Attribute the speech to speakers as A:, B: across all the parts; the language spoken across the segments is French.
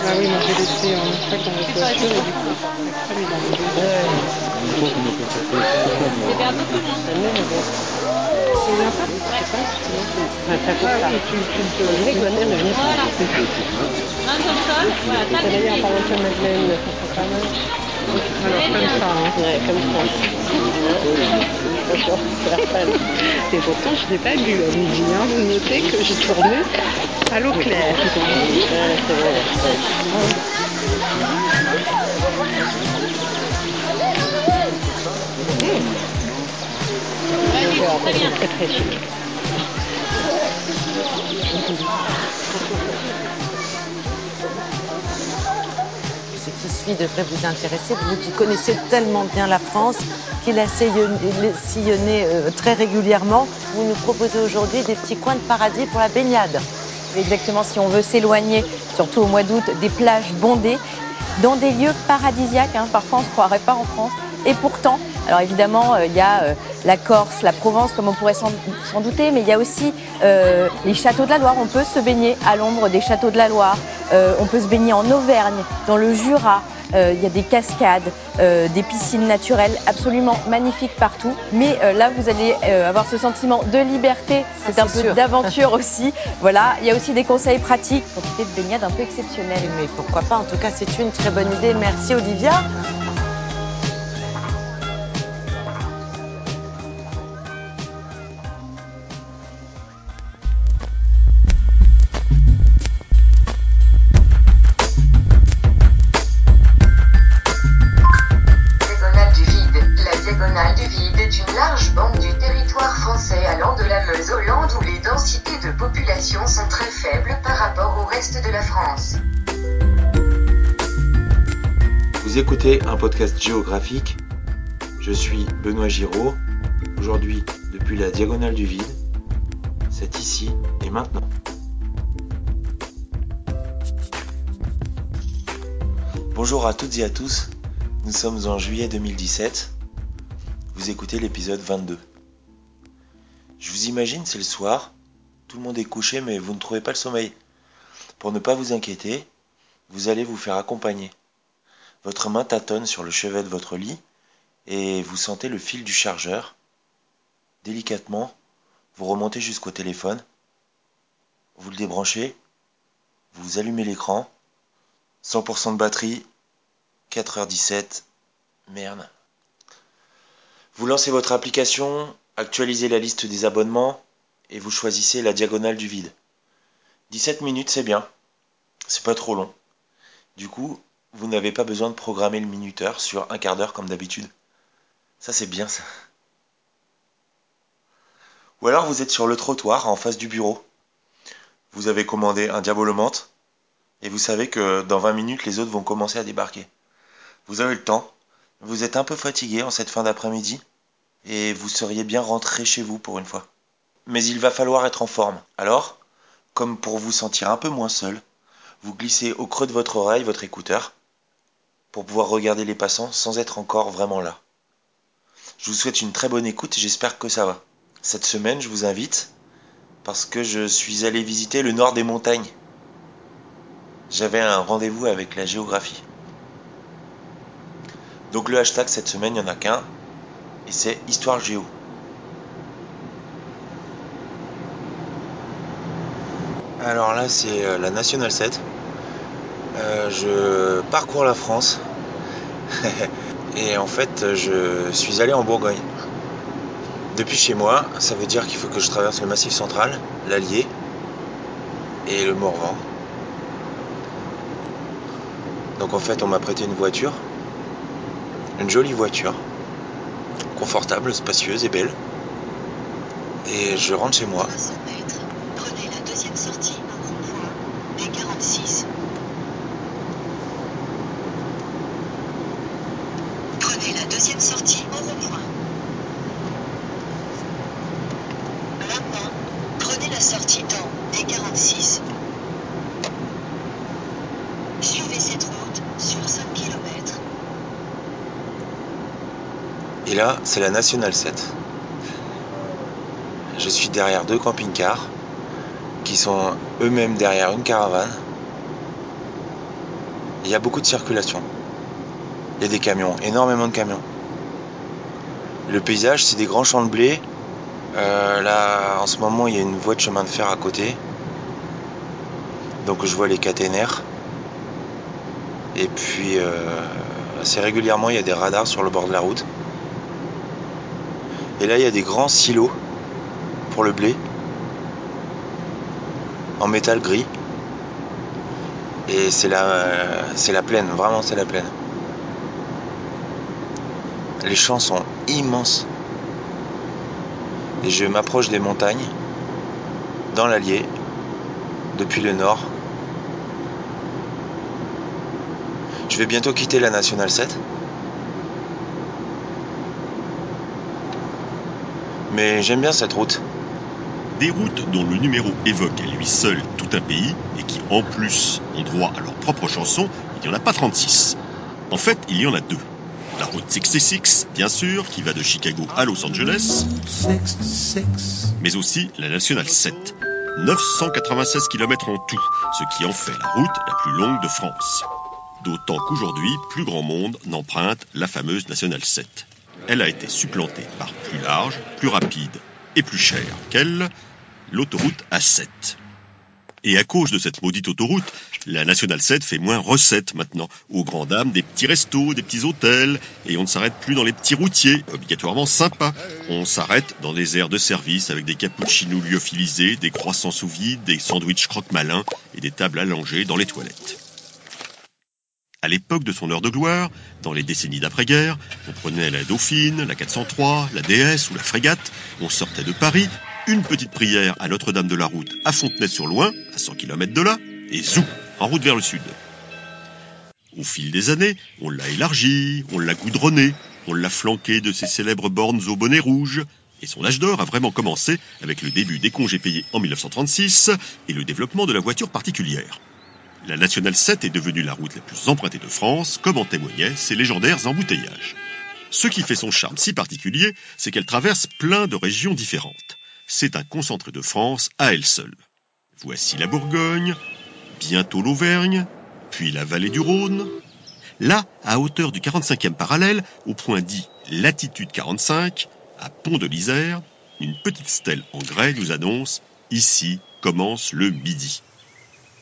A: Ah oui, moi j'ai laissé en sac dans la voiture et du coup, après, il est arrivé.
B: C'était un peu plus loin.
A: Ça vient pas Je sais pas si tu te... Je voulais que ma mère ne vienne
B: Voilà. Sur le sol. Voilà,
A: pas.
B: tape les
A: D'ailleurs,
B: pieds.
A: par exemple, Madeleine, ça pas mal. Alors, comme ça, hein. Ouais, comme ça. Et pourtant, je n'ai pas bu à midi. Hein. Vous notez que j'ai tourné à l'eau claire.
B: Très
A: très chic.
C: Qui suit devrait vous intéresser, vous qui connaissez tellement bien la France, qui la sillonnez sillonnez, euh, très régulièrement. Vous nous proposez aujourd'hui des petits coins de paradis pour la baignade.
D: Exactement, si on veut s'éloigner, surtout au mois d'août, des plages bondées, dans des lieux paradisiaques. hein. Parfois, on ne se croirait pas en France. Et pourtant, alors évidemment, euh, il y a euh, la Corse, la Provence, comme on pourrait s'en douter, mais il y a aussi euh, les châteaux de la Loire. On peut se baigner à l'ombre des châteaux de la Loire. Euh, on peut se baigner en Auvergne, dans le Jura. Euh, Il y a des cascades, des piscines naturelles absolument magnifiques partout. Mais là, vous allez avoir ce sentiment de liberté. C'est un peu d'aventure aussi. Voilà, il y a aussi des conseils pratiques pour profiter de baignades un peu exceptionnelles.
C: Mais pourquoi pas, en tout cas, c'est une très bonne idée. Merci Olivia.
E: Un podcast géographique. Je suis Benoît Giraud. Aujourd'hui, depuis la diagonale du vide. C'est ici et maintenant. Bonjour à toutes et à tous. Nous sommes en juillet 2017. Vous écoutez l'épisode 22. Je vous imagine, c'est le soir. Tout le monde est couché, mais vous ne trouvez pas le sommeil. Pour ne pas vous inquiéter, vous allez vous faire accompagner. Votre main tâtonne sur le chevet de votre lit et vous sentez le fil du chargeur. Délicatement, vous remontez jusqu'au téléphone. Vous le débranchez. Vous allumez l'écran. 100% de batterie. 4h17. Merde. Vous lancez votre application, actualisez la liste des abonnements et vous choisissez la diagonale du vide. 17 minutes, c'est bien. C'est pas trop long. Du coup, vous n'avez pas besoin de programmer le minuteur sur un quart d'heure comme d'habitude. Ça, c'est bien ça. Ou alors vous êtes sur le trottoir en face du bureau. Vous avez commandé un diabolomante et vous savez que dans 20 minutes, les autres vont commencer à débarquer. Vous avez le temps, vous êtes un peu fatigué en cette fin d'après-midi et vous seriez bien rentré chez vous pour une fois. Mais il va falloir être en forme. Alors, comme pour vous sentir un peu moins seul, vous glissez au creux de votre oreille votre écouteur pour pouvoir regarder les passants sans être encore vraiment là. Je vous souhaite une très bonne écoute et j'espère que ça va. Cette semaine, je vous invite parce que je suis allé visiter le nord des montagnes. J'avais un rendez-vous avec la géographie. Donc le hashtag cette semaine, il n'y en a qu'un et c'est Histoire Géo. Alors là, c'est euh, la Nationale 7. Euh, je parcours la France et en fait je suis allé en Bourgogne. Depuis chez moi, ça veut dire qu'il faut que je traverse le Massif central, l'Allier et le Morvan. Donc en fait on m'a prêté une voiture, une jolie voiture, confortable, spacieuse et belle. Et je rentre chez moi.
F: Deuxième sortie au rond-point. Maintenant, prenez la sortie dans des 46. Suivez cette route sur 5 km.
E: Et là, c'est la Nationale 7. Je suis derrière deux camping-cars qui sont eux-mêmes derrière une caravane. Il y a beaucoup de circulation. Il y a des camions, énormément de camions. Le paysage, c'est des grands champs de blé. Euh, là, en ce moment, il y a une voie de chemin de fer à côté. Donc je vois les caténaires. Et puis, euh, assez régulièrement, il y a des radars sur le bord de la route. Et là, il y a des grands silos pour le blé en métal gris. Et c'est la, c'est la plaine, vraiment c'est la plaine. Les champs sont immenses. Et je m'approche des montagnes, dans l'Allier, depuis le nord. Je vais bientôt quitter la Nationale 7. Mais j'aime bien cette route.
G: Des routes dont le numéro évoque à lui seul tout un pays et qui en plus ont droit à leur propre chanson, il n'y en a pas 36. En fait, il y en a deux. La route 66, bien sûr, qui va de Chicago à Los Angeles, mais aussi la nationale 7. 996 km en tout, ce qui en fait la route la plus longue de France. D'autant qu'aujourd'hui, plus grand monde n'emprunte la fameuse nationale 7. Elle a été supplantée par plus large, plus rapide et plus chère qu'elle, l'autoroute A7. Et à cause de cette maudite autoroute, la Nationale 7 fait moins recette maintenant, aux grandes dames des petits restos, des petits hôtels, et on ne s'arrête plus dans les petits routiers, obligatoirement sympas. On s'arrête dans les aires de service avec des cappuccinos lyophilisés, des croissants sous vide, des sandwichs croque-malins et des tables allongées dans les toilettes. À l'époque de son heure de gloire, dans les décennies d'après-guerre, on prenait la Dauphine, la 403, la DS ou la Frégate, on sortait de Paris, une petite prière à Notre-Dame de la Route à Fontenay-sur-Loing, à 100 km de là, et zou, en route vers le sud. Au fil des années, on l'a élargi, on l'a goudronné, on l'a flanqué de ses célèbres bornes au bonnet rouge, et son âge d'or a vraiment commencé avec le début des congés payés en 1936 et le développement de la voiture particulière. La Nationale 7 est devenue la route la plus empruntée de France, comme en témoignaient ses légendaires embouteillages. Ce qui fait son charme si particulier, c'est qu'elle traverse plein de régions différentes. C'est un concentré de France à elle seule. Voici la Bourgogne, bientôt l'Auvergne, puis la vallée du Rhône. Là, à hauteur du 45e parallèle, au point dit latitude 45, à Pont de l'Isère, une petite stèle en grès nous annonce Ici commence le midi.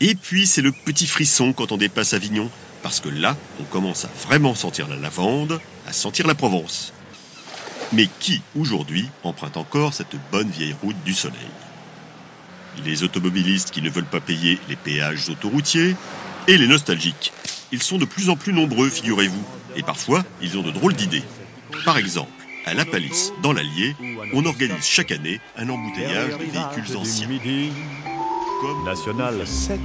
G: Et puis c'est le petit frisson quand on dépasse Avignon, parce que là, on commence à vraiment sentir la lavande, à sentir la Provence. Mais qui, aujourd'hui, emprunte encore cette bonne vieille route du soleil? Les automobilistes qui ne veulent pas payer les péages autoroutiers et les nostalgiques. Ils sont de plus en plus nombreux, figurez-vous, et parfois, ils ont de drôles d'idées. Par exemple, à La Palisse, dans l'Allier, on organise chaque année un embouteillage de véhicules anciens. Comme
H: National 7.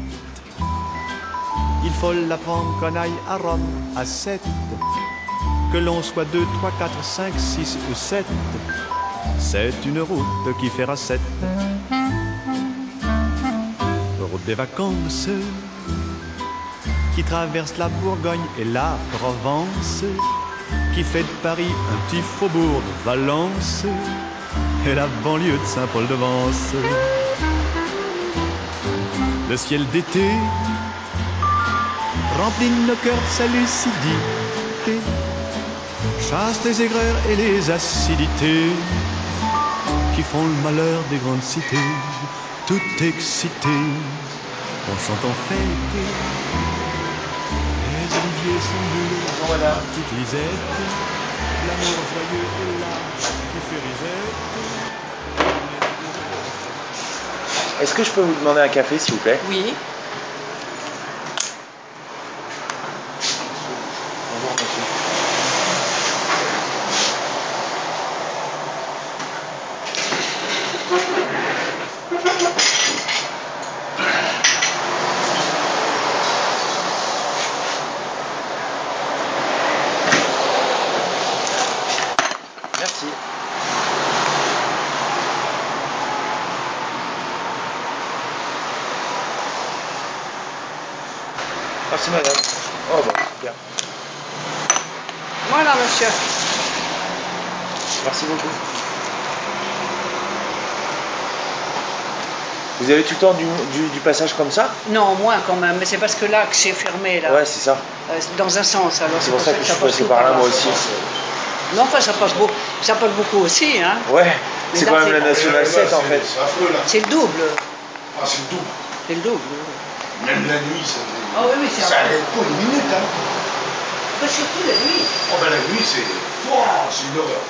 H: Il faut l'apprendre qu'on aille à Rome à 7. Que l'on soit 2, 3, 4, 5, 6 ou 7. C'est une route qui fera 7. Route des vacances qui traverse la Bourgogne et la Provence, qui fait de Paris un petit faubourg de Valence et la banlieue de Saint-Paul-de-Vence. Le ciel d'été remplit nos cœurs de chasse les aigreurs et les acidités qui font le malheur des grandes cités, tout excité, on s'entend fêter. Les oliviers sont bleus,
E: Voilà.
H: toute lisette, l'amour joyeux est là qui fait risette.
E: Est-ce que je peux vous demander un café, s'il vous plaît?
B: Oui.
E: Bonjour, monsieur. Merci. Merci madame. Oh bah super.
A: Voilà, monsieur.
E: Merci beaucoup. Vous avez tout le temps du, du- du passage comme ça
A: Non, moins quand même, mais c'est parce que l'axe est fermé là.
E: Ouais, c'est ça.
A: Euh, dans un sens, alors
E: C'est pour ça que je suis
A: passe
E: passé par là
A: là.
E: moi aussi.
A: Non, enfin, ça passe beaucoup, ça passe beaucoup aussi, hein.
E: Ouais,
A: Mais
E: c'est
A: là,
E: quand même
A: c'est-
E: la Nationale 7 en fait.
I: C'est affreux là.
A: C'est le double.
I: Ah, c'est le double.
A: C'est le double.
I: Même la nuit, ça
A: Ah oui, oui, c'est
I: Ça arrête pas une minute, hein.
A: Bah, surtout la nuit.
I: Oh ben la nuit, c'est. Wouah, c'est une horreur.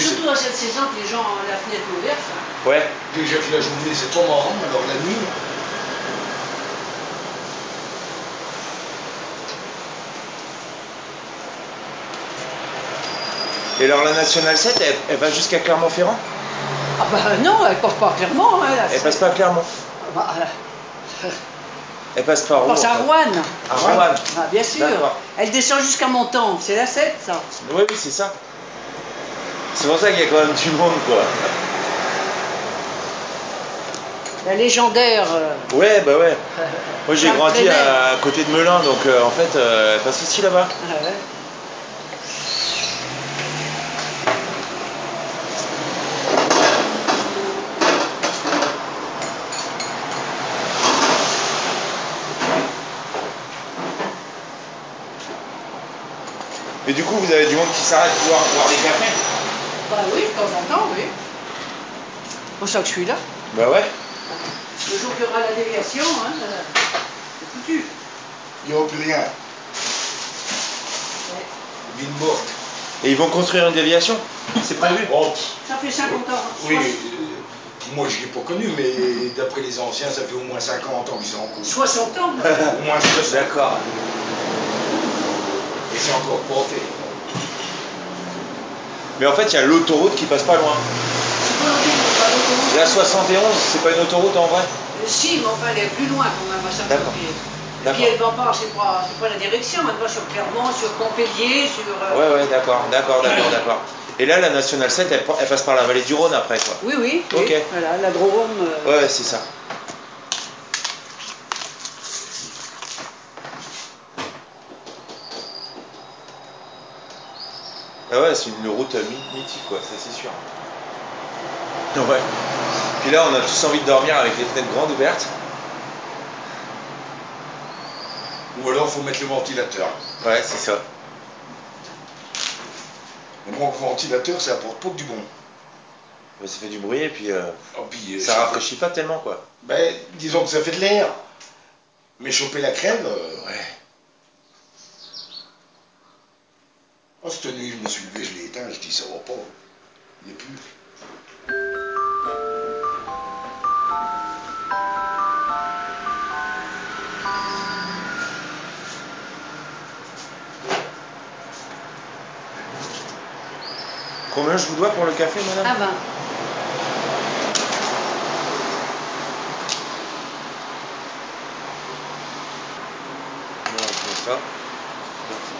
A: Surtout dans cette saison que les gens ont la fenêtre ouverte. hein.
E: Ouais.
I: Déjà que la journée, c'est trop marrant, alors la nuit.
E: Et alors la Nationale 7, elle, elle va jusqu'à Clermont-Ferrand?
A: Ah bah non, elle passe pas clairement. Hein, la
E: Elle passe pas à Clermont.
A: Bah, euh,
E: Elle passe par
A: elle
E: où
A: passe à Rouen.
E: À Rouen.
A: Ah, bien sûr. Elle descend jusqu'à Montant. C'est la 7, ça.
E: Oui, oui, c'est ça. C'est pour ça qu'il y a quand même du monde, quoi.
A: La légendaire. euh,
E: Ouais, bah ouais. Moi j'ai grandi à, à côté de Melun, donc euh, en fait, euh, elle passe aussi là-bas.
A: ah ouais.
E: Et du coup, vous avez du monde qui s'arrête pour voir les cafés?
A: Bah oui, de temps en temps, oui. C'est pour ça que je suis là.
E: Bah ouais.
A: Le jour qu'il y aura la déviation, hein, euh, c'est foutu.
I: Il n'y aura plus rien. Ville morte.
E: Et ils vont construire une déviation C'est prévu?
I: Oh,
A: Ça fait 50 ans.
I: oui, euh, moi je ne l'ai pas connu, mais d'après les anciens, ça fait au moins 50 ans qu'ils sont en cours.
A: 60 ans.
I: Au moins 60.
E: D'accord.
I: Et c'est encore porté.
E: Mais en fait, il y a l'autoroute qui passe pas loin. La 71, c'est pas une autoroute en vrai
A: Euh, Si, mais enfin, elle est plus loin quand même à. Et puis elle va pas, c'est pas, c'est pas la direction, elle va sur Clermont, sur Montpellier, sur. euh,
E: Ouais, ouais, d'accord, d'accord, d'accord, d'accord. Et là, la Nationale 7, elle, elle passe par la vallée du Rhône après, quoi.
A: Oui, oui. oui.
E: Ok.
A: Voilà, la Drôme. euh,
E: Ouais, c'est ça. Ah ouais, c'est une route my- mythique, quoi, ça c'est sûr. Ouais. Puis là, on a tous envie de dormir avec les fenêtres grandes ouvertes.
I: Ou alors, faut mettre le ventilateur.
E: Ouais, c'est ça.
I: Le ventilateur, ça apporte pas que du bon.
E: Mais ça fait du bruit et puis euh,
I: Oh, puis, euh,
E: ça rafraîchit pas tellement, quoi.
I: Ben, disons que ça fait de l'air. Mais choper la crève, euh, ouais. Cette nuit, je me suis levé, je l'ai éteint, je dis ça va pas. Il n'y a plus.
E: Combien je vous dois pour le café, madame?
A: Ah ben.
E: Vois ça. Merci,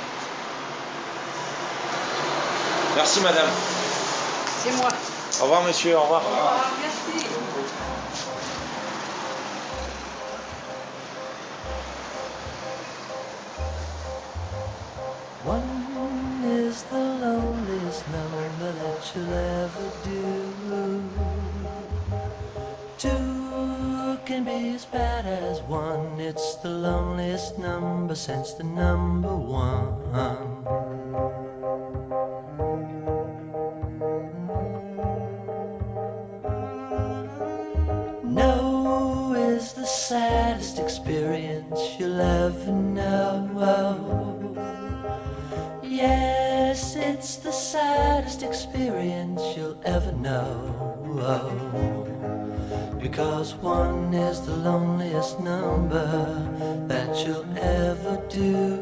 E: madame.
A: C'est moi.
E: Au revoir, monsieur, au revoir.
A: Au revoir, merci.
J: One is the loneliest number that you'll ever do. Two can be as bad as one. It's the loneliest number since the number one. Ever know. Yes, it's the saddest experience you'll ever know. Because one is the loneliest number that you'll ever do.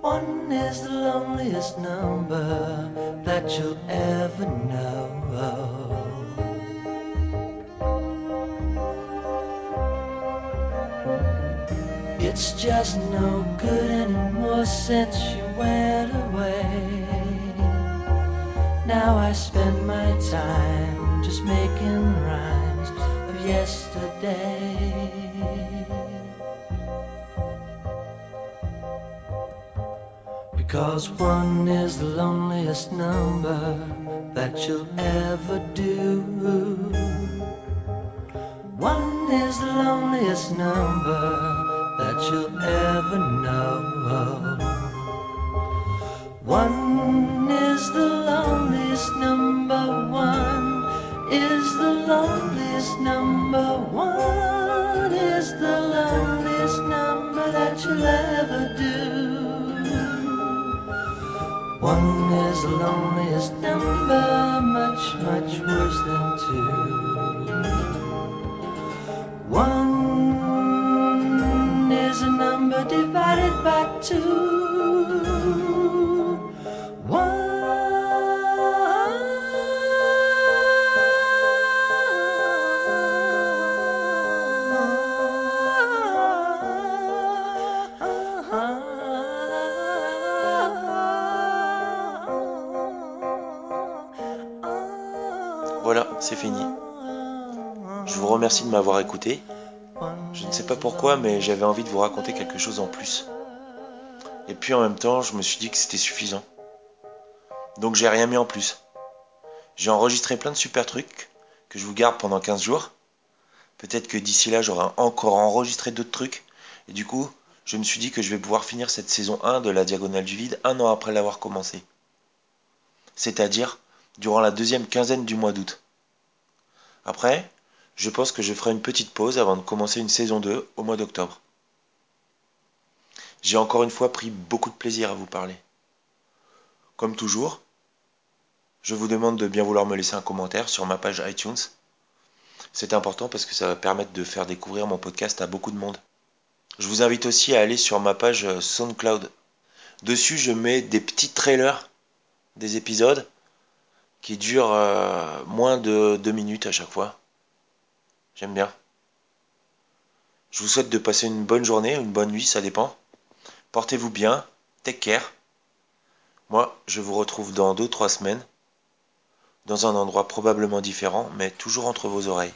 J: One is the loneliest number that you'll ever know. It's just no good anymore since you went away. Now I spend my time just making rhymes of yesterday. Because one is the loneliest number that you'll ever do. One is the loneliest number that you'll ever know. One is the loneliest number. One is the loneliest number. One is the loneliest number that you'll ever do. One is the loneliest number, much, much worse than two.
E: Voilà, c'est fini. Je vous remercie de m'avoir écouté. Je ne sais pas pourquoi, mais j'avais envie de vous raconter quelque chose en plus. Et puis en même temps, je me suis dit que c'était suffisant. Donc j'ai rien mis en plus. J'ai enregistré plein de super trucs que je vous garde pendant 15 jours. Peut-être que d'ici là, j'aurai encore enregistré d'autres trucs. Et du coup, je me suis dit que je vais pouvoir finir cette saison 1 de la Diagonale du Vide un an après l'avoir commencé. C'est-à-dire durant la deuxième quinzaine du mois d'août. Après, je pense que je ferai une petite pause avant de commencer une saison 2 au mois d'octobre. J'ai encore une fois pris beaucoup de plaisir à vous parler. Comme toujours, je vous demande de bien vouloir me laisser un commentaire sur ma page iTunes. C'est important parce que ça va permettre de faire découvrir mon podcast à beaucoup de monde. Je vous invite aussi à aller sur ma page SoundCloud. Dessus, je mets des petits trailers des épisodes qui durent euh, moins de deux minutes à chaque fois. J'aime bien. Je vous souhaite de passer une bonne journée, une bonne nuit, ça dépend. Portez-vous bien, take care. Moi, je vous retrouve dans deux trois semaines, dans un endroit probablement différent, mais toujours entre vos oreilles.